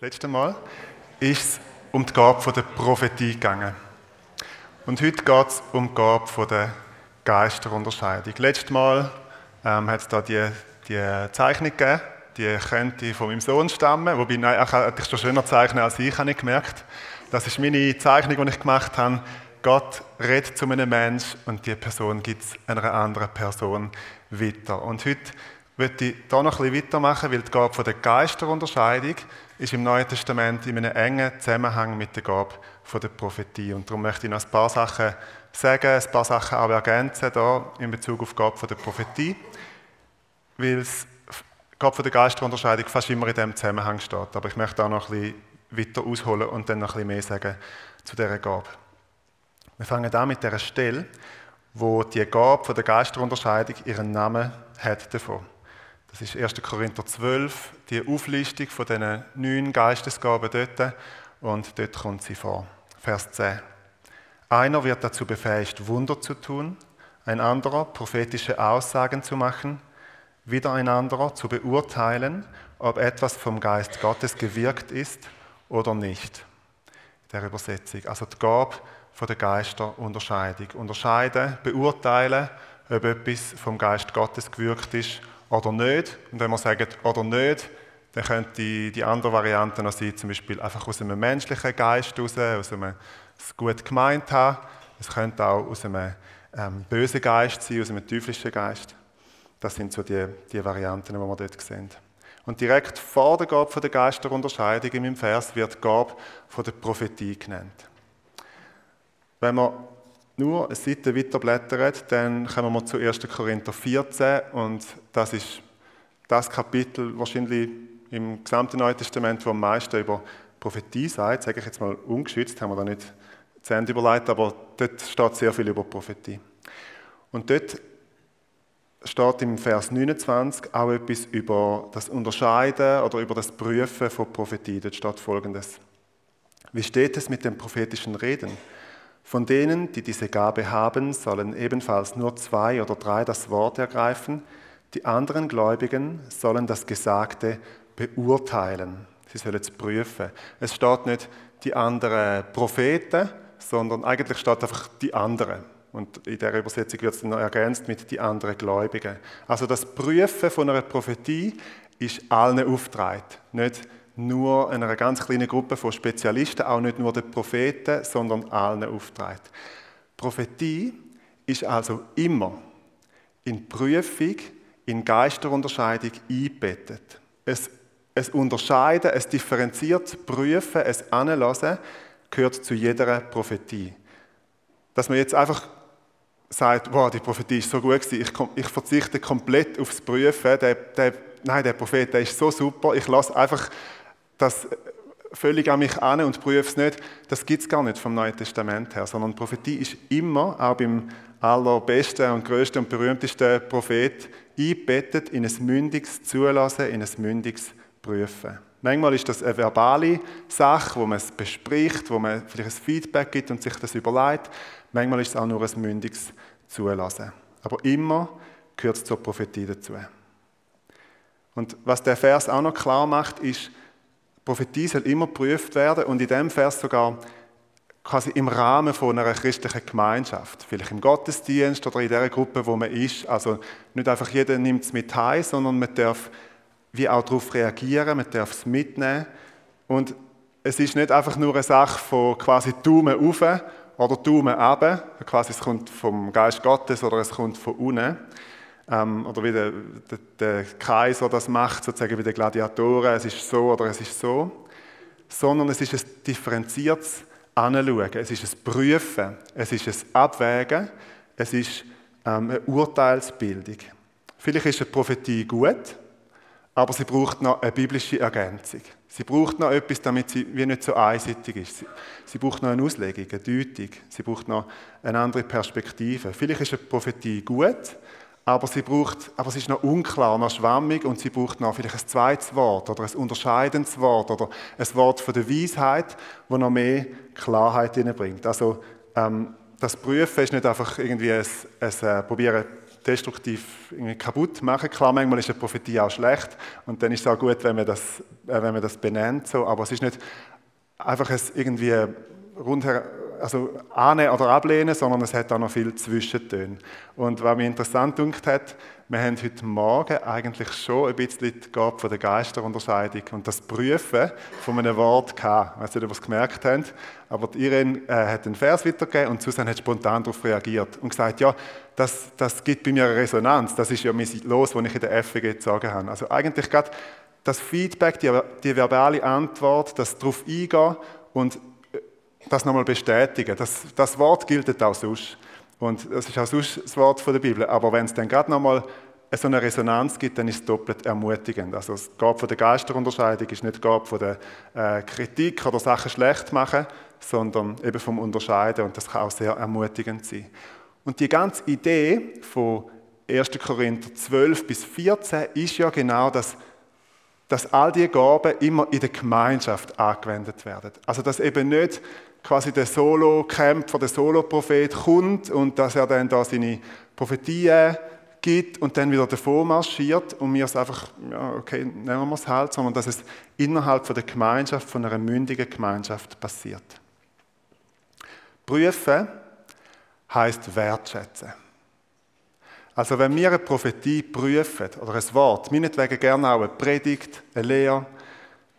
Das letzte Mal ist es um die Gabe der Prophetie gegangen. Und heute geht es um die Gabe der Geisterunterscheidung. Letztes Mal ähm, hat es da die, die Zeichnung gegeben, die könnte von meinem Sohn stammen, wobei nein, er kann dich schon schöner zeichnen als ich, habe ich gemerkt. Das ist meine Zeichnung, die ich gemacht habe. Gott redet zu einem Menschen und die Person gibt es einer anderen Person weiter. Und heute möchte ich hier noch ein bisschen weitermachen, weil die Gabe der Geisterunterscheidung ist im Neuen Testament in einem engen Zusammenhang mit der Gabe der Prophetie. Und darum möchte ich noch ein paar Sachen sagen, ein paar Sachen auch ergänzen hier in Bezug auf die Gabe der Prophetie, weil es die Gabe der Geisterunterscheidung fast immer in diesem Zusammenhang steht. Aber ich möchte auch noch ein bisschen weiter ausholen und dann noch ein bisschen mehr sagen zu dieser Gabe. Wir fangen an mit der Stelle, wo die Gabe der Geisterunterscheidung ihren Namen hat davon. Das ist 1. Korinther 12, die Auflistung von diesen neun Geistesgaben dort. Und dort kommt sie vor. Vers 10. Einer wird dazu befähigt, Wunder zu tun, ein anderer prophetische Aussagen zu machen, wieder ein anderer zu beurteilen, ob etwas vom Geist Gottes gewirkt ist oder nicht. Der Übersetzung. Also die Gabe von der Geisterunterscheidung. Unterscheiden, beurteilen, ob etwas vom Geist Gottes gewirkt ist oder nicht. Und wenn wir sagen oder nicht, dann könnte die, die andere Variante noch sein, zum Beispiel einfach aus einem menschlichen Geist heraus, aus einem es gut gemeint haben. Es könnte auch aus einem ähm, bösen Geist sein, aus einem teuflischen Geist. Das sind so die, die Varianten, die wir dort sehen. Und direkt vor der Gabe der Geisterunterscheidung in meinem Vers wird die Gabe der Prophetie genannt. Wenn man nur eine Seite weiterblättern, dann kommen wir zu 1. Korinther 14 und das ist das Kapitel wahrscheinlich im gesamten Neuen Testament, wo am meisten über Prophetie sagt, sage ich jetzt mal ungeschützt, haben wir da nicht zu Ende überlegt, aber dort steht sehr viel über Prophetie. Und dort steht im Vers 29 auch etwas über das Unterscheiden oder über das Prüfen von Prophetie. Dort steht folgendes. Wie steht es mit den prophetischen Reden? Von denen, die diese Gabe haben, sollen ebenfalls nur zwei oder drei das Wort ergreifen. Die anderen Gläubigen sollen das Gesagte beurteilen. Sie sollen es prüfen. Es steht nicht die anderen Propheten, sondern eigentlich steht einfach die anderen. Und in der Übersetzung wird es dann ergänzt mit die anderen Gläubigen. Also das Prüfen von einer Prophetie ist allen aufgetragen. Nicht nur einer ganz kleinen Gruppe von Spezialisten, auch nicht nur den Propheten, sondern allen aufgetragen. Prophetie ist also immer in Prüfung, in Geisterunterscheidung eingebettet. Es, es Unterscheiden, es differenziert Prüfen, es Anlassen gehört zu jeder Prophetie. Dass man jetzt einfach sagt, wow, die Prophetie ist so gut gewesen, ich, ich verzichte komplett aufs Prüfen, der, der, nein, der Prophet, der ist so super, ich lasse einfach das völlig an mich an und prüfe es nicht, das gibt es gar nicht vom Neuen Testament her, sondern Prophetie ist immer, auch beim allerbesten und größten und berühmtesten Prophet, eingebettet in ein mündiges Zulassen, in ein mündiges Prüfen. Manchmal ist das eine verbale Sache, wo man es bespricht, wo man vielleicht ein Feedback gibt und sich das überlegt. Manchmal ist es auch nur ein mündiges Zulassen. Aber immer gehört es zur Prophetie dazu. Und was der Vers auch noch klar macht, ist, Prophetie soll immer geprüft werden und in dem Vers sogar quasi im Rahmen von einer christlichen Gemeinschaft. Vielleicht im Gottesdienst oder in der Gruppe, wo man ist. Also nicht einfach jeder nimmt es mit heim, sondern man darf wie auch darauf reagieren, man darf es mitnehmen. Und es ist nicht einfach nur eine Sache von quasi Daumen auf oder Daumen runter, quasi es kommt vom Geist Gottes oder es kommt von unten, ähm, oder wie der, der, der, Kaiser das macht, sozusagen wie die Gladiatoren, es ist so oder es ist so, sondern es ist ein differenziertes Anschauen, es ist ein Prüfen, es ist ein Abwägen, es ist ähm, eine Urteilsbildung. Vielleicht ist eine Prophetie gut, aber sie braucht noch eine biblische Ergänzung. Sie braucht noch etwas, damit sie wie nicht so einseitig ist. Sie, sie braucht noch eine Auslegung, eine Deutung. Sie braucht noch eine andere Perspektive. Vielleicht ist eine Prophetie gut, aber sie, braucht, aber sie ist noch unklar, noch schwammig und sie braucht noch vielleicht ein zweites Wort oder ein unterscheidendes Wort oder ein Wort von der Weisheit, wo noch mehr Klarheit hineinbringt. Also ähm, das Prüfen ist nicht einfach irgendwie ein, ein, ein äh, Probieren destruktiv kaputt machen. Klar, manchmal ist eine Prophetie auch schlecht und dann ist es auch gut, wenn man das, äh, wenn man das benennt. So. Aber es ist nicht einfach ein irgendwie rundher, also annehmen oder ablehnen, sondern es hat auch noch viel Zwischentöne. Und was mich interessant gedacht hat, wir haben heute Morgen eigentlich schon ein bisschen die Gabe von der Geisterunterscheidung und das Prüfen von einem Wort gehabt. Ich weiß nicht, ob ihr es gemerkt habt, aber Irene äh, hat einen Vers weitergegeben und Susan hat spontan darauf reagiert und gesagt, ja, das, das gibt bei mir eine Resonanz. Das ist ja mein Los, was ich in der FWG gesagt habe. Also eigentlich gerade das Feedback, die, die verbale Antwort, das darauf eingehen und das nochmal bestätigen. Das, das Wort gilt auch sonst. Und das ist auch sonst das Wort von der Bibel. Aber wenn es dann gerade nochmal so eine Resonanz gibt, dann ist es doppelt ermutigend. Also das Gab von der Geisterunterscheidung ist nicht Gab von der äh, Kritik oder Sachen schlecht machen, sondern eben vom Unterscheiden und das kann auch sehr ermutigend sein. Und die ganze Idee von 1. Korinther 12 bis 14 ist ja genau, dass, dass all diese Gaben immer in der Gemeinschaft angewendet werden. Also dass eben nicht quasi der Solo-Kämpfer, der Solo-Prophet kommt und dass er dann da seine Prophetien gibt und dann wieder davon marschiert und wir es einfach, ja, okay, nehmen wir es halt, sondern dass es innerhalb von der Gemeinschaft, von einer mündigen Gemeinschaft passiert. Prüfen heißt wertschätzen. Also wenn wir eine Prophetie prüfen oder ein Wort, meinetwegen gerne auch eine Predigt, eine Lehre,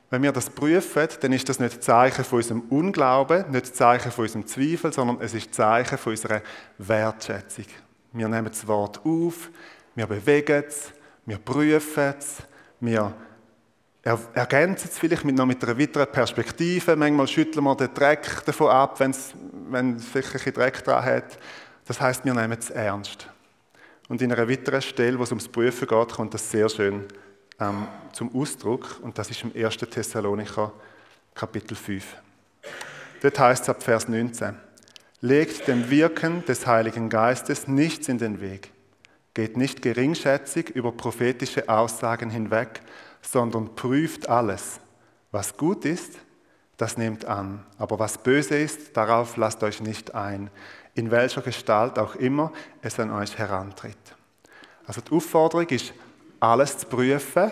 wenn wir das prüfen, dann ist das nicht Zeichen von unserem Unglauben, nicht Zeichen von unserem Zweifel, sondern es ist Zeichen von unserer Wertschätzung. Wir nehmen das Wort auf, wir bewegen es, wir prüfen es, wir ergänzen es vielleicht mit noch mit einer weiteren Perspektive. Manchmal schütteln wir den Dreck davon ab, wenn es, wenn es vielleicht ein Dreck dran hat. Das heißt, wir nehmen es ernst. Und in einer weiteren Stelle, wo es ums Prüfen geht, kommt das sehr schön ähm, zum Ausdruck. Und das ist im 1. Thessalonicher Kapitel 5. Dort heißt es ab Vers 19. Legt dem Wirken des Heiligen Geistes nichts in den Weg. Geht nicht geringschätzig über prophetische Aussagen hinweg, sondern prüft alles. Was gut ist, das nehmt an. Aber was böse ist, darauf lasst euch nicht ein, in welcher Gestalt auch immer es an euch herantritt. Also die Aufforderung ist, alles zu prüfen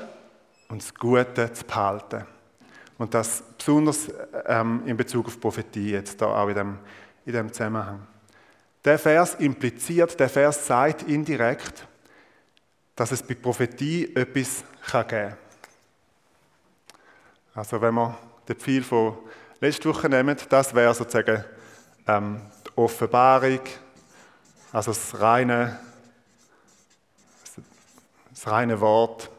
und das Gute zu behalten. Und das besonders ähm, in Bezug auf Prophetie, jetzt da auch in dem, in dem Zusammenhang. Der Vers impliziert, der Vers sagt indirekt, dass es bei Prophetie etwas kann geben kann. Also wenn wir den Pfeil von letzter Woche nehmen, das wäre sozusagen ähm, Offenbarung, also das reine das reine Wort.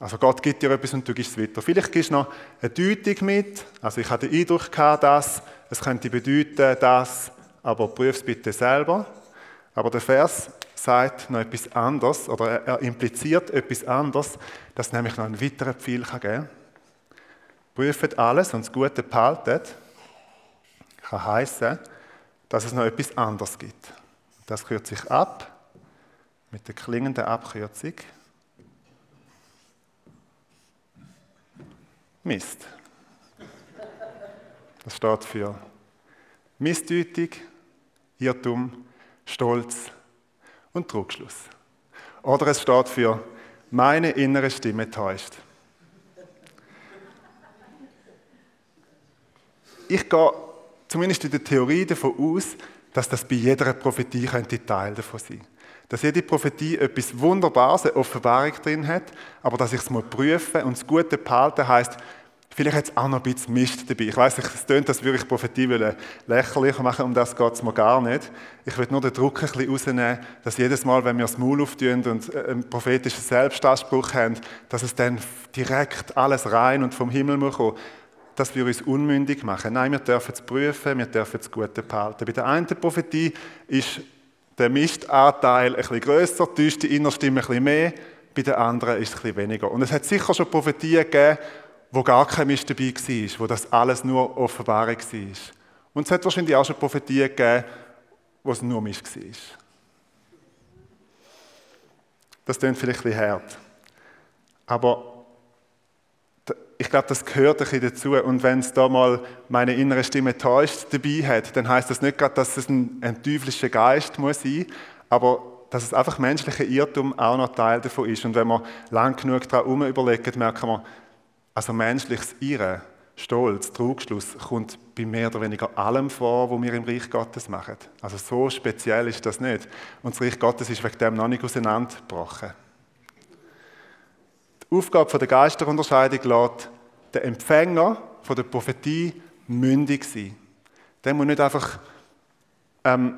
Also Gott gibt dir etwas und du gibst es weiter. Vielleicht gibst du noch eine Deutung mit. Also ich hatte den Eindruck gehabt, dass es könnte bedeuten, dass, aber prüf es bitte selber. Aber der Vers sagt noch etwas anderes oder er impliziert etwas anderes, dass es nämlich noch einen weiteren Pfeil geben kann. Prüft alles und das Gute behaltet, kann heißen, dass es noch etwas anderes gibt. Das kürze ich ab mit der klingenden Abkürzung. Mist. Das steht für Missdeutig, Irrtum, Stolz und Trugschluss. Oder es steht für meine innere Stimme täuscht. Ich gehe zumindest in der Theorie davon aus, dass das bei jeder Prophetie könnte Teil davon sein könnte. Dass jede Prophetie etwas Wunderbares, eine Offenbarung drin hat, aber dass ich es mal prüfen und das Gute behalten heisst, vielleicht hat es auch noch ein bisschen Mist dabei. Ich weiss, es tönt, als würde ich Prophetie lächerlich machen, um das geht es mir gar nicht. Ich will nur den Druck ein bisschen rausnehmen, dass jedes Mal, wenn wir das Maul auftun und einen prophetischen Selbstanspruch haben, dass es dann direkt alles rein und vom Himmel muss kommen dass wir uns unmündig machen. Nein, wir dürfen es prüfen, wir dürfen es Gute behalten. Bei der einen Prophetie ist der Mistanteil ein bisschen grösser, täuscht die Innerstimme ein bisschen mehr, bei den anderen ist es ein bisschen weniger. Und es hat sicher schon Prophetien gegeben, wo gar kein Mist dabei war, wo das alles nur Offenbarung war. Und es hat wahrscheinlich auch schon Prophetien gegeben, wo es nur Mist war. Das klingt vielleicht ein bisschen hart. Aber glaube, das gehört ein bisschen dazu. Und wenn es da mal meine innere Stimme täuscht dabei hat, dann heißt das nicht gerade, dass es ein, ein teuflischer Geist muss sein, aber dass es einfach menschlicher Irrtum auch noch Teil davon ist. Und wenn wir lang genug daran überlegen, merken wir, also menschliches Irren, Stolz, Trugschluss kommt bei mehr oder weniger allem vor, was wir im Reich Gottes machen. Also so speziell ist das nicht. Und das Reich Gottes ist wegen dem noch nicht auseinandergebrochen. Die Aufgabe der Geisterunterscheidung lässt den Empfänger von der Prophetie mündig sein. Der muss nicht einfach ähm,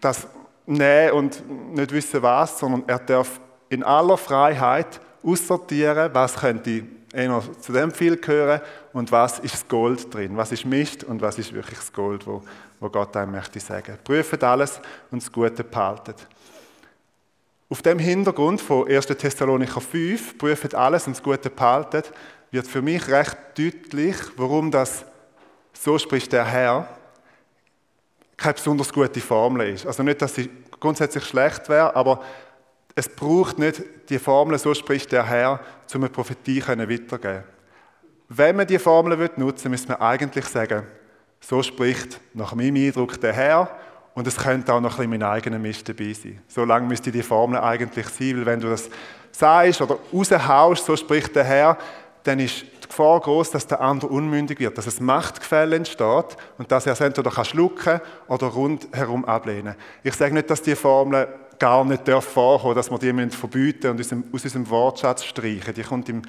das nehmen und nicht wissen was, sondern er darf in aller Freiheit aussortieren, was könnte eher zu dem viel gehören und was ist das Gold drin, was ist Mist und was ist wirklich das Gold, wo, wo Gott einem möchte sagen. Prüft alles und das Gute behaltet. Auf dem Hintergrund von 1. Thessalonicher 5, prüft alles und das Gute behaltet, wird für mich recht deutlich, warum das so spricht der Herr keine besonders gute Formel ist. Also nicht, dass sie grundsätzlich schlecht wäre, aber es braucht nicht die Formel, so spricht der Herr, um eine Prophetie weiterzugeben. Wenn man die Formel nutzen will, müsste man eigentlich sagen, so spricht nach meinem Eindruck der Herr und es könnte auch noch ein bisschen mein eigener Mist dabei sein. So lange müsste die Formel eigentlich sein, weil wenn du das sagst oder raushaust, so spricht der Herr, dann ist die Gefahr groß, dass der andere unmündig wird, dass es Machtgefälle entsteht und dass er es entweder schlucken kann oder rundherum ablehnen. Ich sage nicht, dass die Formel gar nicht vorkommen dass wir die verbieten und aus unserem Wortschatz streichen. Die kommt im,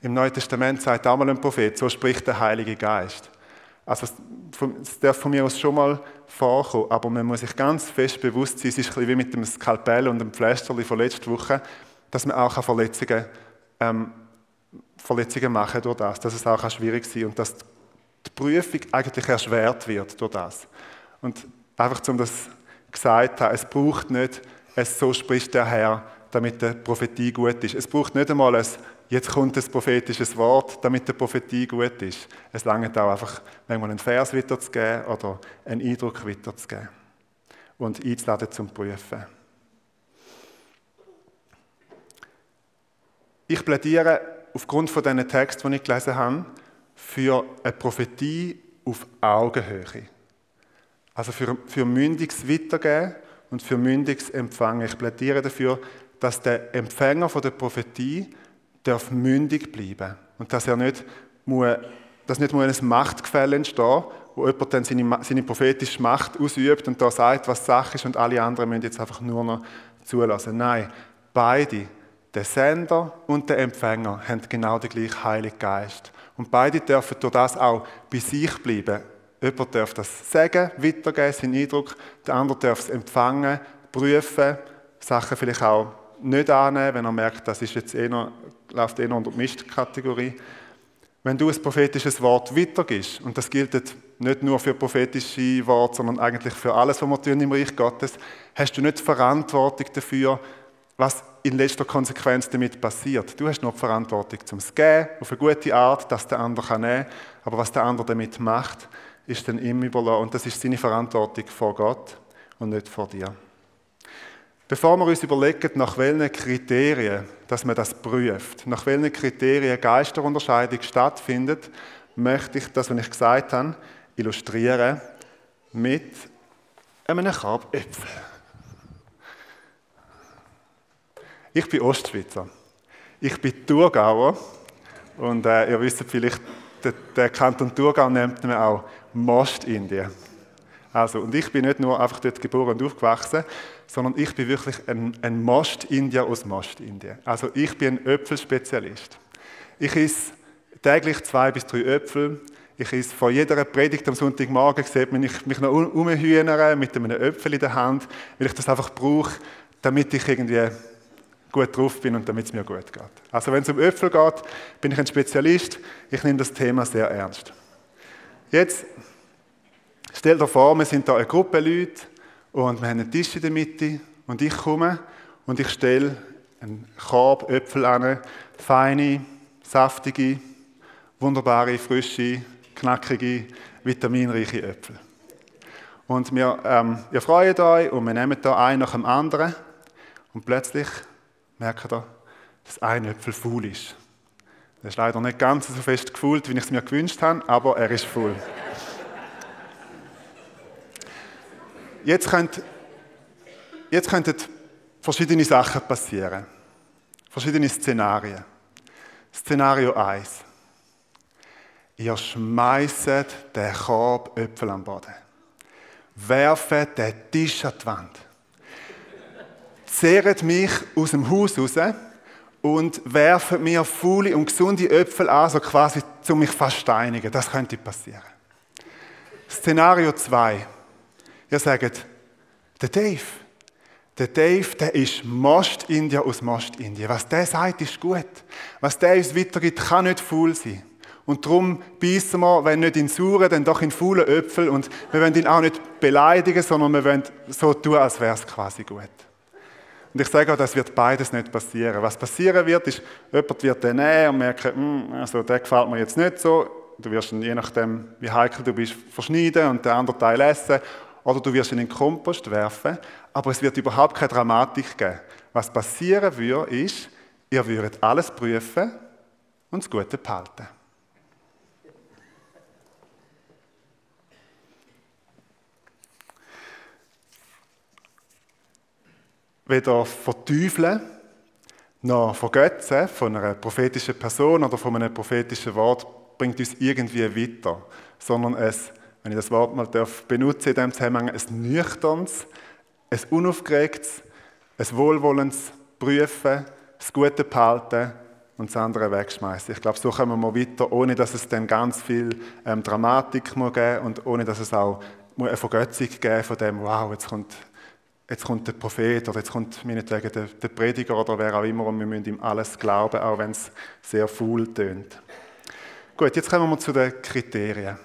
im Neuen Testament, sagt einmal ein Prophet, so spricht der Heilige Geist. Also es darf von mir aus schon mal vorkommen, aber man muss sich ganz fest bewusst sein, es ist ein bisschen wie mit dem Skalpell und dem Pflasterli von letzter Woche, dass man auch Verletzungen ähm, Verletzungen machen durch das, dass es auch schwierig sein und dass die Prüfung eigentlich erschwert wird durch das. Und einfach, um das gesagt zu haben, es braucht nicht, es so spricht der Herr, damit die Prophetie gut ist. Es braucht nicht einmal ein, jetzt kommt ein prophetisches Wort, damit die Prophetie gut ist. Es langt auch einfach, manchmal einen Vers weiterzugeben oder einen Eindruck weiterzugeben und einzuladen zum Prüfen. Ich plädiere aufgrund von diesen Texten, die ich gelesen habe, für eine Prophetie auf Augenhöhe. Also für, für mündiges Weitergeben und für mündiges Empfangen. Ich plädiere dafür, dass der Empfänger von der Prophetie darf mündig bleiben und dass er nicht muss, dass nicht muss ein Machtgefälle entstehen, wo jemand dann seine, seine prophetische Macht ausübt und da sagt, was Sache ist und alle anderen müssen jetzt einfach nur noch zulassen. Nein, beide der Sender und der Empfänger haben genau den gleichen Heiligen Geist. Und beide dürfen durch das auch bei sich bleiben. Jemand darf das sagen, weitergeben, seinen Eindruck. Der andere darf es empfangen, prüfen, Sachen vielleicht auch nicht annehmen, wenn er merkt, das ist jetzt eher, läuft eher unter die Mistkategorie. Wenn du ein prophetisches Wort weitergibst, und das gilt nicht nur für prophetische Worte, sondern eigentlich für alles, was wir tun im Reich Gottes, hast du nicht Verantwortung dafür, was in letzter Konsequenz damit passiert. Du hast noch die Verantwortung zum Geben, auf eine gute Art, dass der andere nehmen kann. Aber was der andere damit macht, ist dann ihm überlassen. Und das ist seine Verantwortung vor Gott und nicht vor dir. Bevor wir uns überlegen, nach welchen Kriterien dass man das prüft, nach welchen Kriterien Geisterunterscheidung stattfindet, möchte ich das, was ich gesagt habe, illustrieren mit einem Korb Äpfel. Ich bin Ostschweizer. Ich bin Thurgauer. Und äh, ihr wisst vielleicht, der, der Kanton Thurgau nennt man auch Mostindien. Also, und ich bin nicht nur einfach dort geboren und aufgewachsen, sondern ich bin wirklich ein, ein Most-Indier aus Most-Indien. Also ich bin ein Äpfelspezialist. Ich esse täglich zwei bis drei Äpfel. Ich esse vor jeder Predigt am Sonntagmorgen, sieht man mich, noch umhühnern mit einem Äpfel in der Hand, weil ich das einfach brauche, damit ich irgendwie gut drauf bin und damit es mir gut geht. Also wenn es um Äpfel geht, bin ich ein Spezialist. Ich nehme das Thema sehr ernst. Jetzt stell dir vor, wir sind da eine Gruppe Leute und wir haben einen Tisch in der Mitte und ich komme und ich stelle einen Korb Äpfel an, feine, saftige, wunderbare, frische, knackige, vitaminreiche Äpfel. Und wir, ähm, ihr freut euch und wir nehmen da einen nach dem anderen und plötzlich merkt ihr, dass ein Äpfel faul ist. Er ist leider nicht ganz so fest gefühlt, wie ich es mir gewünscht habe, aber er ist faul. Jetzt, könnt, jetzt könnten verschiedene Sachen passieren. Verschiedene Szenarien. Szenario 1. Ihr schmeißt den Korb Äpfel am Boden. Werft den Tisch an die Wand. Zehrt mich aus dem Haus raus und werfen mir faule und gesunde Äpfel an, so quasi, um mich fast steinigen. Das könnte passieren. Szenario 2. Ihr sagt, der Dave, der Dave, der ist Most-India aus Most-Indien. Was der sagt, ist gut. Was der uns weitergibt, kann nicht faul sein. Und darum beißen wir, wenn nicht in sauren, dann doch in faulen Äpfel. Und wir wollen ihn auch nicht beleidigen, sondern wir wollen so tun, als wäre es quasi gut. Und ich sage auch, das wird beides nicht passieren. Was passieren wird, ist, jemand wird den nehmen und merken, hm, also der gefällt mir jetzt nicht so. Du wirst ihn, je nachdem, wie heikel du bist, verschneiden und den anderen Teil essen. Oder du wirst ihn in den Kompost werfen. Aber es wird überhaupt keine Dramatik geben. Was passieren würde, ist, ihr würdet alles prüfen und das Gute behalten. Weder verteufeln noch vergötzen von einer prophetischen Person oder von einem prophetischen Wort bringt uns irgendwie weiter, sondern es, wenn ich das Wort mal darf benutzen in diesem Zusammenhang, ein nüchternes, ein unaufgeregtes, ein wohlwollendes Prüfen, das Gute behalten und das andere wegschmeißen. Ich glaube, so kommen wir weiter, ohne dass es dann ganz viel ähm, Dramatik muss und ohne dass es auch eine Vergötzung geben von dem, wow, jetzt kommt jetzt kommt der Prophet oder jetzt kommt meinetwegen der, der Prediger oder wer auch immer und wir müssen ihm alles glauben, auch wenn es sehr faul tönt. Gut, jetzt kommen wir zu den Kriterien.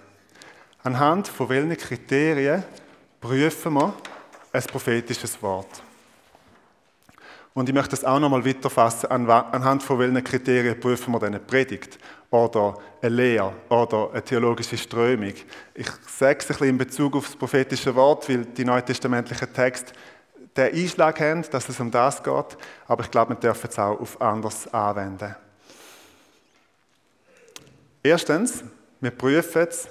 Anhand von welchen Kriterien prüfen wir ein prophetisches Wort? Und ich möchte das auch nochmal weiterfassen, anhand von welchen Kriterien prüfen wir eine Predigt oder eine Lehre oder eine theologische Strömung. Ich sage es ein bisschen in Bezug auf das prophetische Wort, weil die neutestamentlichen Texte den Einschlag haben, dass es um das geht, aber ich glaube, wir dürfen es auch auf anders anwenden. Erstens, wir prüfen es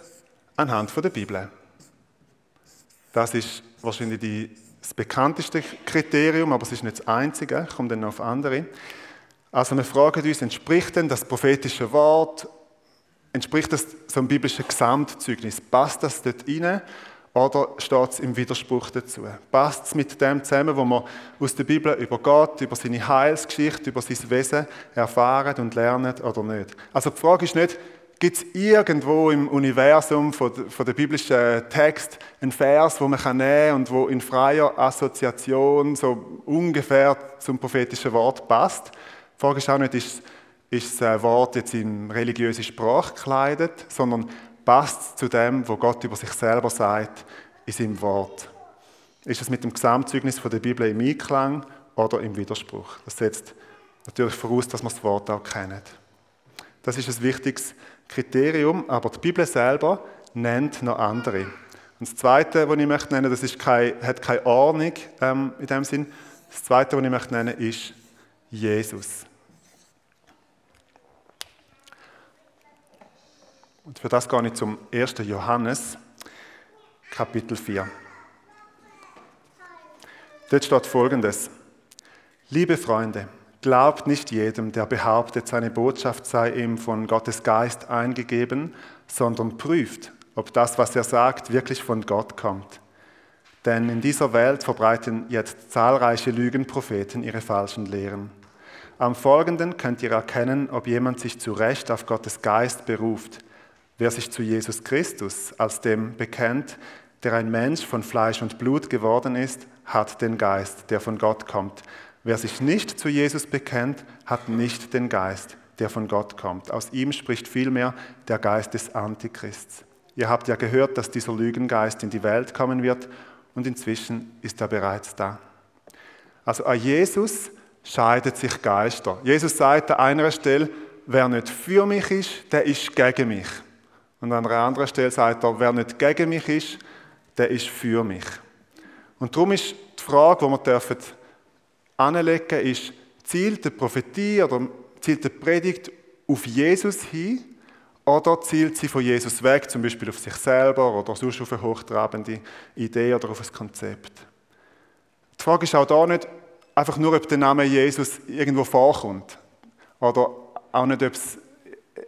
anhand der Bibel. Das ist wahrscheinlich die, das bekannteste Kriterium, aber es ist nicht das einzige, ich komme dann noch auf andere. Also wir fragen uns, entspricht denn das prophetische Wort, entspricht das so einem biblischen Gesamtzeugnis? Passt das dort rein? Oder steht es im Widerspruch dazu? Passt es mit dem zusammen, wo man aus der Bibel über Gott, über seine Heilsgeschichte, über sein Wesen erfahren und lernen oder nicht? Also die Frage ist nicht, gibt es irgendwo im Universum von, der biblischen Text einen Vers, wo man kann nehmen und wo in freier Assoziation so ungefähr zum prophetischen Wort passt? Die Frage ist auch nicht, ist, ist das Wort jetzt in religiöse Sprache gekleidet, sondern passt zu dem, was Gott über sich selber sagt in seinem Wort. Ist es mit dem Gesamtzeugnis der Bibel im Einklang oder im Widerspruch? Das setzt natürlich voraus, dass wir das Wort auch kennen. Das ist ein wichtiges Kriterium, aber die Bibel selber nennt noch andere. Und das Zweite, was ich möchte nennen, das ist keine, hat keine Ordnung ähm, in dem Sinn. Das Zweite, was ich möchte nennen, ist Jesus. Und für das gehe ich zum 1. Johannes, Kapitel 4. Dort steht folgendes. Liebe Freunde, glaubt nicht jedem, der behauptet, seine Botschaft sei ihm von Gottes Geist eingegeben, sondern prüft, ob das, was er sagt, wirklich von Gott kommt. Denn in dieser Welt verbreiten jetzt zahlreiche Lügenpropheten ihre falschen Lehren. Am Folgenden könnt ihr erkennen, ob jemand sich zu Recht auf Gottes Geist beruft. Wer sich zu Jesus Christus als dem bekennt, der ein Mensch von Fleisch und Blut geworden ist, hat den Geist, der von Gott kommt. Wer sich nicht zu Jesus bekennt, hat nicht den Geist, der von Gott kommt. Aus ihm spricht vielmehr der Geist des Antichrists. Ihr habt ja gehört, dass dieser Lügengeist in die Welt kommen wird und inzwischen ist er bereits da. Also an Jesus scheidet sich Geister. Jesus sagt an einer Stelle, wer nicht für mich ist, der ist gegen mich. Und an einer anderen Stelle sagt er, wer nicht gegen mich ist, der ist für mich. Und darum ist die Frage, die wir dürfen anlegen, ist, zielt die Prophetie oder zielt die Predigt auf Jesus hin oder zielt sie von Jesus weg, zum Beispiel auf sich selber oder sonst auf eine hochtrabende Idee oder auf ein Konzept? Die Frage ist auch da nicht, einfach nur, ob der Name Jesus irgendwo vorkommt. Oder auch nicht, ob es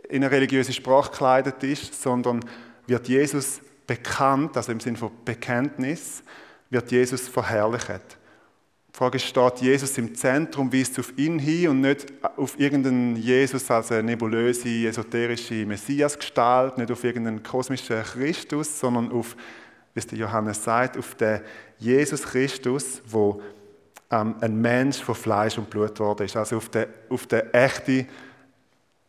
in eine religiöse Sprache gekleidet ist, sondern wird Jesus bekannt, also im Sinne von Bekenntnis, wird Jesus verherrlicht. Die Frage ist, steht Jesus im Zentrum, weist auf ihn hin und nicht auf irgendeinen Jesus als eine nebulöse, esoterische Messiasgestalt, nicht auf irgendeinen kosmischen Christus, sondern auf, wie es der Johannes sagt, auf den Jesus Christus, wo ähm, ein Mensch von Fleisch und Blut geworden ist. Also auf den, auf den echten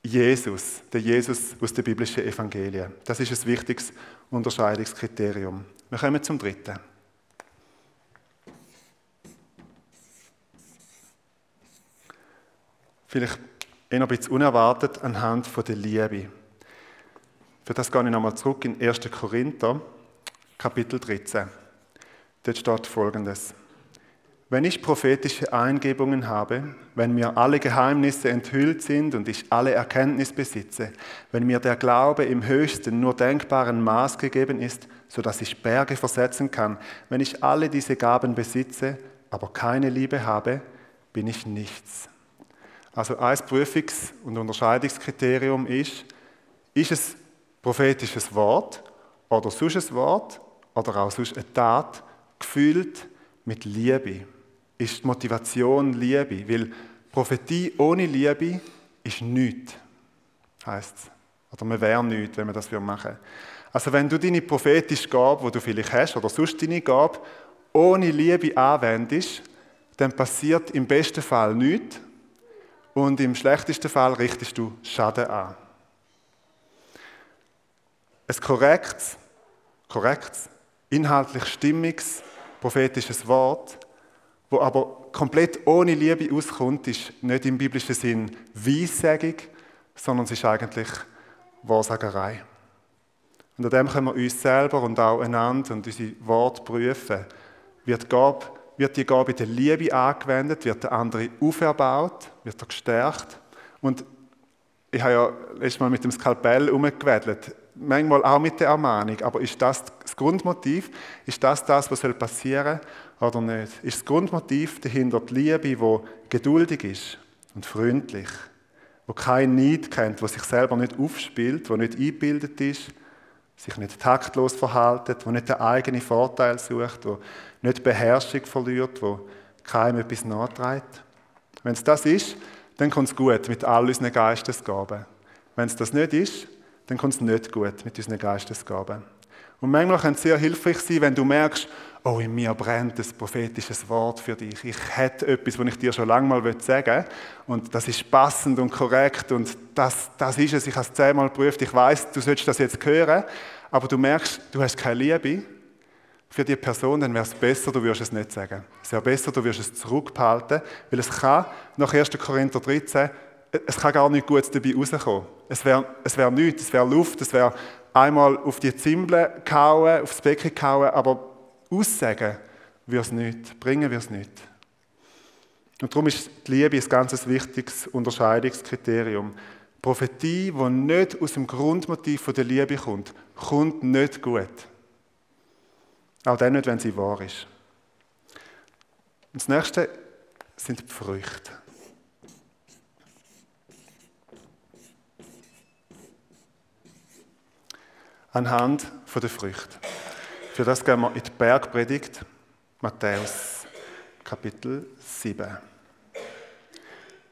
Jesus, der Jesus aus den biblischen Evangelien. Das ist ein wichtiges Unterscheidungskriterium. Wir kommen zum dritten. Vielleicht ein bisschen unerwartet anhand der Liebe. Für das gehe ich nochmal zurück in 1. Korinther, Kapitel 13. Dort steht folgendes. Wenn ich prophetische Eingebungen habe, wenn mir alle Geheimnisse enthüllt sind und ich alle Erkenntnis besitze, wenn mir der Glaube im höchsten, nur denkbaren Maß gegeben ist, so dass ich Berge versetzen kann, wenn ich alle diese Gaben besitze, aber keine Liebe habe, bin ich nichts. Also ein Prüfungs- und Unterscheidungskriterium ist, ist es prophetisches Wort oder sonst Wort oder auch sonst eine Tat gefüllt mit Liebe? Ist die Motivation Liebe? Weil Prophetie ohne Liebe ist nichts, heisst es. Oder man wäre nichts, wenn man das machen würde. Also wenn du deine prophetische Gabe, die du vielleicht hast, oder sonst deine Gabe, ohne Liebe anwendest, dann passiert im besten Fall nichts und im schlechtesten Fall richtest du Schaden an. Ein korrektes, korrektes, inhaltlich stimmiges, prophetisches Wort, wo aber komplett ohne Liebe auskommt, ist nicht im biblischen Sinn Weissagung, sondern es ist eigentlich Wahrsagerei. Und an dem können wir uns selber und auch einander und unsere Worte prüfen. Wird, Gabe, wird die Gabe der Liebe angewendet? Wird der andere auferbaut? Wird er gestärkt? Und ich habe ja letztes Mal mit dem Skalpell umgewedelt. Manchmal auch mit der Ermahnung. Aber ist das das Grundmotiv? Ist das das, was passieren soll oder nicht? Ist das Grundmotiv dahinter die Liebe, die geduldig ist und freundlich, wo kein Neid kennt, wo sich selber nicht aufspielt, wo nicht eingebildet ist, sich nicht taktlos verhaltet, wo nicht den eigenen Vorteil sucht, wo nicht Beherrschung verliert, wo keinem etwas nachträgt. Wenn es das ist, dann kommt es gut mit all unseren Geistesgaben. Wenn es das nicht ist, dann kommt es nicht gut mit unseren Geistesgaben. Und manchmal kann es sehr hilfreich sein, wenn du merkst, oh, in mir brennt ein prophetisches Wort für dich. Ich hätte etwas, was ich dir schon lange mal sagen will. Und das ist passend und korrekt und das, das ist es. Ich habe es zehnmal geprüft. Ich weiß, du sollst das jetzt hören. Aber du merkst, du hast keine Liebe für die Person, dann wäre es besser, du würdest es nicht sagen. Es wäre besser, du würdest es zurückbehalten, weil es kann, nach 1. Korinther 13, es kann gar nichts Gutes dabei rauskommen. Es wäre, es wäre nichts, es wäre Luft, es wäre einmal auf die Zimbel kauen, aufs Becken kauen, aber aussagen würde es nicht, bringen wir es nicht. Und darum ist die Liebe ein ganz wichtiges Unterscheidungskriterium. Prophetie, die nicht aus dem Grundmotiv der Liebe kommt, kommt nicht gut. Auch dann nicht, wenn sie wahr ist. Und das nächste sind die Früchte. Anhand der Früchte. Für das gehen wir in die Bergpredigt, Matthäus Kapitel 7.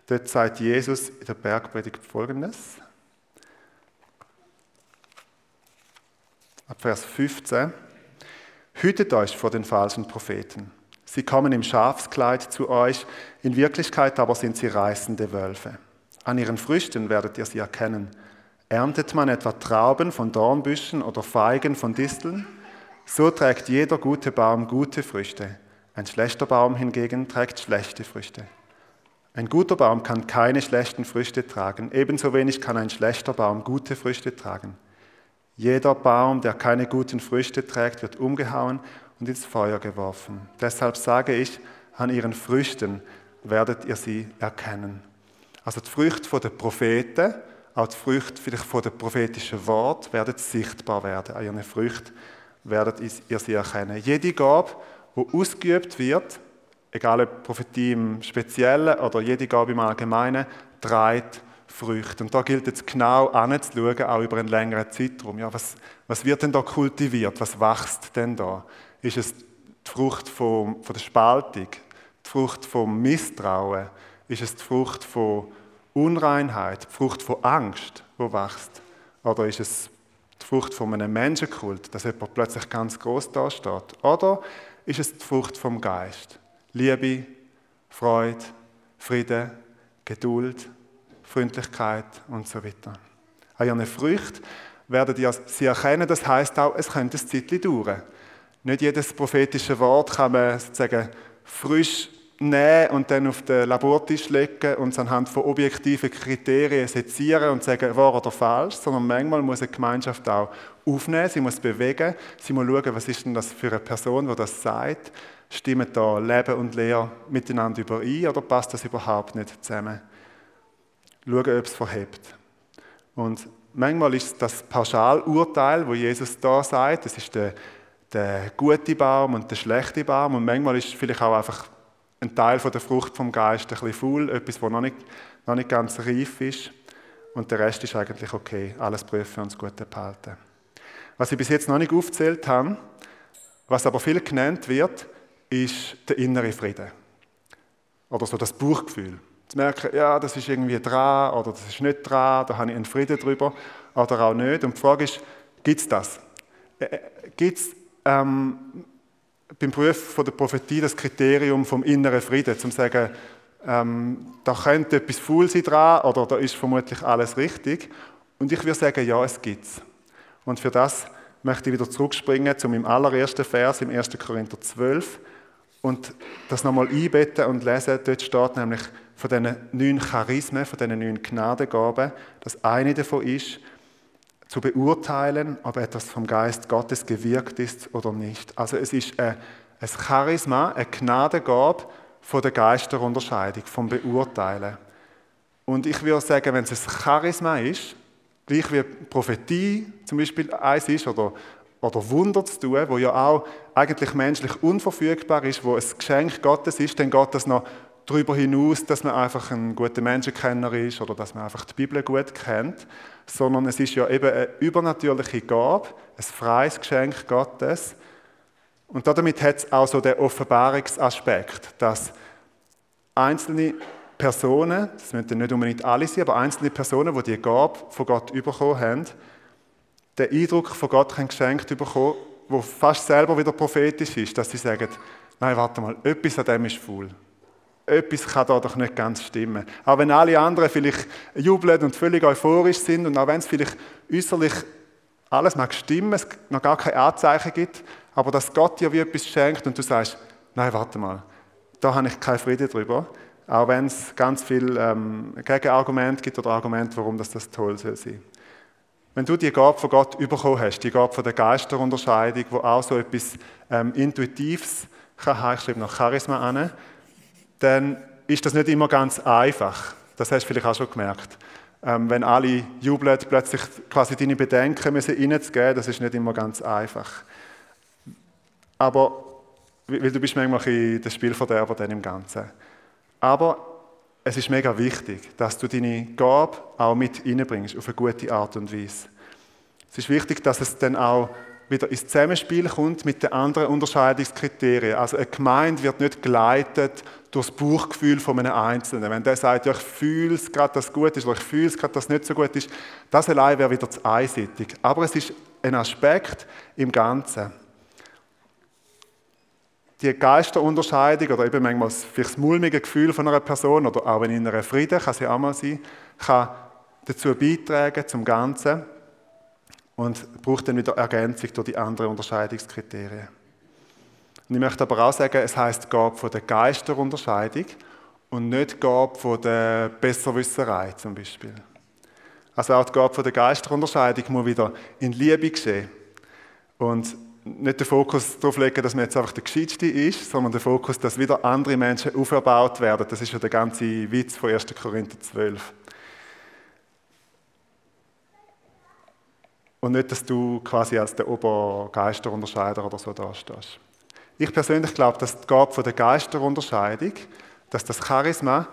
Dort sagt Jesus in der Bergpredigt folgendes. Ab Vers 15. Hütet euch vor den falschen Propheten. Sie kommen im Schafskleid zu euch, in Wirklichkeit aber sind sie reißende Wölfe. An ihren Früchten werdet ihr sie erkennen. Erntet man etwa Trauben von Dornbüschen oder Feigen von Disteln? So trägt jeder gute Baum gute Früchte. Ein schlechter Baum hingegen trägt schlechte Früchte. Ein guter Baum kann keine schlechten Früchte tragen, ebenso wenig kann ein schlechter Baum gute Früchte tragen. Jeder Baum, der keine guten Früchte trägt, wird umgehauen und ins Feuer geworfen. Deshalb sage ich, an ihren Früchten werdet ihr sie erkennen. Also die Früchte der Propheten, auch die Früchte vielleicht von dem prophetischen Wort werden sichtbar werden. An ihren Früchten werdet ihr sie erkennen. Jede Gabe, die ausgeübt wird, egal ob Prophetie im Speziellen oder jede Gabe im Allgemeinen, trägt Früchte. Und da gilt es genau anzuschauen, auch über einen längeren Zeitraum. Ja, was, was wird denn da kultiviert? Was wächst denn da? Ist es die Frucht von, von der Spaltung? Die Frucht vom Misstrauen? Ist es die Frucht von Unreinheit? Die Frucht von Angst, wo wächst? Oder ist es die Frucht von einem Menschenkult, dass jemand plötzlich ganz groß da steht? Oder ist es die Frucht vom Geist? Liebe, Freude, Friede, Geduld, Freundlichkeit und so weiter. An ihren Früchten werden sie erkennen, das heißt auch, es könnte ein Zeitchen dauern. Nicht jedes prophetische Wort kann man sozusagen frisch nehmen und dann auf den Labortisch legen und es anhand von objektiven Kriterien sezieren und sagen, wahr oder falsch, sondern manchmal muss eine Gemeinschaft auch aufnehmen, sie muss bewegen, sie muss schauen, was ist denn das für eine Person, die das sagt, stimmen da Leben und Lehre miteinander überein oder passt das überhaupt nicht zusammen? Schauen, ob es verhebt. Und manchmal ist das Pauschalurteil, wo Jesus da sagt, das ist der, der gute Baum und der schlechte Baum und manchmal ist vielleicht auch einfach ein Teil von der Frucht vom Geist ein bisschen faul, etwas, das noch nicht, noch nicht ganz reif ist. Und der Rest ist eigentlich okay. Alles prüfen und das Gute behalten. Was ich bis jetzt noch nicht aufgezählt habe, was aber viel genannt wird, ist der innere Frieden. Oder so das Buchgefühl. Zu merken, ja, das ist irgendwie dran oder das ist nicht dran, da habe ich einen Frieden drüber oder auch nicht. Und die Frage ist, gibt es das? Äh, äh, gibt es ähm, beim Prüfen von der Prophetie das Kriterium vom inneren Frieden, zum zu sagen, ähm, da könnte etwas faul sein dran oder da ist vermutlich alles richtig. Und ich würde sagen, ja, es gibt es. Und für das möchte ich wieder zurückspringen zu meinem allerersten Vers im 1. Korinther 12 und das nochmal einbetten und lesen. Dort steht nämlich von diesen neun Charismen, von diesen neun Gnadengaben, dass eine davon ist, zu beurteilen, ob etwas vom Geist Gottes gewirkt ist oder nicht. Also es ist ein, Charisma, eine Gnadengabe von der Geisterunterscheidung, vom Beurteilen. Und ich würde sagen, wenn es ein Charisma ist, gleich wie Prophetie zum Beispiel eins ist, oder, oder Wunder zu tun, wo ja auch eigentlich menschlich unverfügbar ist, wo ein Geschenk Gottes ist, dann geht das noch darüber hinaus, dass man einfach ein guter Menschenkenner ist oder dass man einfach die Bibel gut kennt, sondern es ist ja eben eine übernatürliche Gabe, ein freies Geschenk Gottes. Und damit hat es auch so den Offenbarungsaspekt, dass einzelne Personen, das müssen nicht unbedingt alle sein, aber einzelne Personen, die die Gabe von Gott bekommen haben, den Eindruck von Gott haben geschenkt bekommen, wo fast selber wieder prophetisch ist, dass sie sagen, nein, warte mal, etwas an dem ist faul etwas kann da doch nicht ganz stimmen. Auch wenn alle anderen vielleicht jubeln und völlig euphorisch sind und auch wenn es vielleicht äußerlich alles mag stimmen, es noch gar keine Anzeichen gibt, aber dass Gott dir wie etwas schenkt und du sagst, nein, warte mal, da habe ich keinen Frieden drüber. Auch wenn es ganz viele ähm, Gegenargumente gibt oder Argumente, warum das, das toll soll sein. Wenn du die Gabe von Gott bekommen hast, die Gabe von der Geisterunterscheidung, wo auch so etwas ähm, Intuitives kann ich schreibe noch Charisma an, dann ist das nicht immer ganz einfach. Das hast du vielleicht auch schon gemerkt. Ähm, wenn alle jubeln, plötzlich quasi deine Bedenken müssen reinzugeben, das ist nicht immer ganz einfach. Aber, weil du bist manchmal in das Spielverderber dann im Ganzen. Aber es ist mega wichtig, dass du deine Gabe auch mit reinbringst, auf eine gute Art und Weise. Es ist wichtig, dass es dann auch wieder ins Zusammenspiel kommt mit den anderen Unterscheidungskriterien. Also eine Gemeinde wird nicht geleitet durch das Buchgefühl von einem Einzelnen. Wenn der sagt, ja, ich fühle es gerade, dass es gut ist, oder ich fühle es gerade, dass es nicht so gut ist, das allein wäre wieder zu einseitig. Aber es ist ein Aspekt im Ganzen. Die Geisterunterscheidung oder eben manchmal vielleicht das mulmige Gefühl von einer Person oder auch wenn in einer Frieden, kann sie auch mal sein, kann dazu beitragen zum Ganzen und braucht dann wieder Ergänzung durch die anderen Unterscheidungskriterien. Und ich möchte aber auch sagen, es heißt Gabe von der Geisterunterscheidung und nicht Gabe von der Besserwisserei zum Beispiel. Also auch die Gabe von der Geisterunterscheidung muss wieder in Liebe geschehen. Und nicht den Fokus darauf legen, dass man jetzt einfach der Gescheitste ist, sondern den Fokus, dass wieder andere Menschen auferbaut werden. Das ist ja der ganze Witz von 1. Korinther 12. Und nicht, dass du quasi als der Obergeisterunterscheider oder so dastehst. Ich persönlich glaube, dass die Gabe der Geisterunterscheidung, dass das Charisma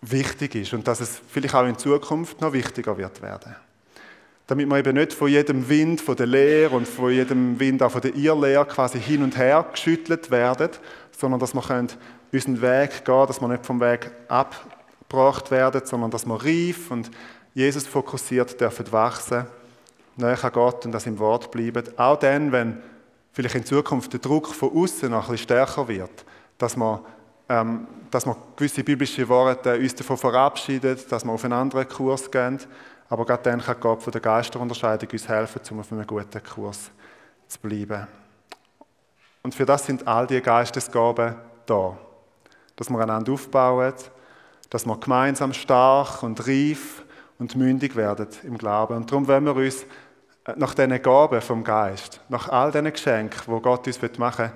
wichtig ist und dass es vielleicht auch in Zukunft noch wichtiger wird werden. Damit wir eben nicht von jedem Wind von der Lehre und von jedem Wind auch von der Irrlehre quasi hin und her geschüttelt werden, sondern dass wir unseren Weg gehen dass wir nicht vom Weg abgebracht werden, sondern dass wir reif und Jesus fokussiert dürfen wachsen, näher an Gott und das im Wort bleiben. Auch dann, wenn vielleicht in Zukunft der Druck von außen noch ein bisschen stärker wird, dass wir ähm, dass wir gewisse biblische Worte uns davon verabschieden, dass wir auf einen anderen Kurs gehen. Aber gerade dann kann Gott von der Geisterunterscheidung uns helfen, um auf einem guten Kurs zu bleiben. Und für das sind all die Geistesgaben da. Dass wir einander aufbauen, dass wir gemeinsam stark und reif und mündig werden im Glauben. Und darum wollen wir uns nach diesen Gaben vom Geist, nach all diesen Geschenken, wo Gott uns machen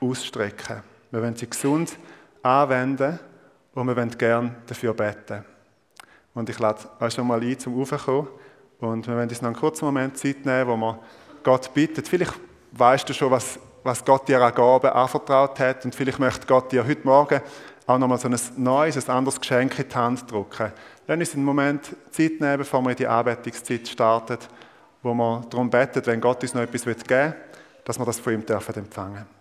will, ausstrecken. Wir wollen sie gesund anwenden und wir wollen gerne dafür beten. Und ich lade euch schon mal ein, zum Raufkommen. Und wir werden uns noch einen kurzen Moment Zeit nehmen, wo wir Gott bittet. Vielleicht weißt du schon, was, was Gott dir an Gaben anvertraut hat. Und vielleicht möchte Gott dir heute Morgen auch nochmal so ein neues, ein anderes Geschenk in die Hand drücken. Lass uns einen Moment Zeit nehmen, bevor wir in die Anbetungszeit starten, wo wir darum beten, wenn Gott uns noch etwas geben will, dass wir das von ihm empfangen dürfen.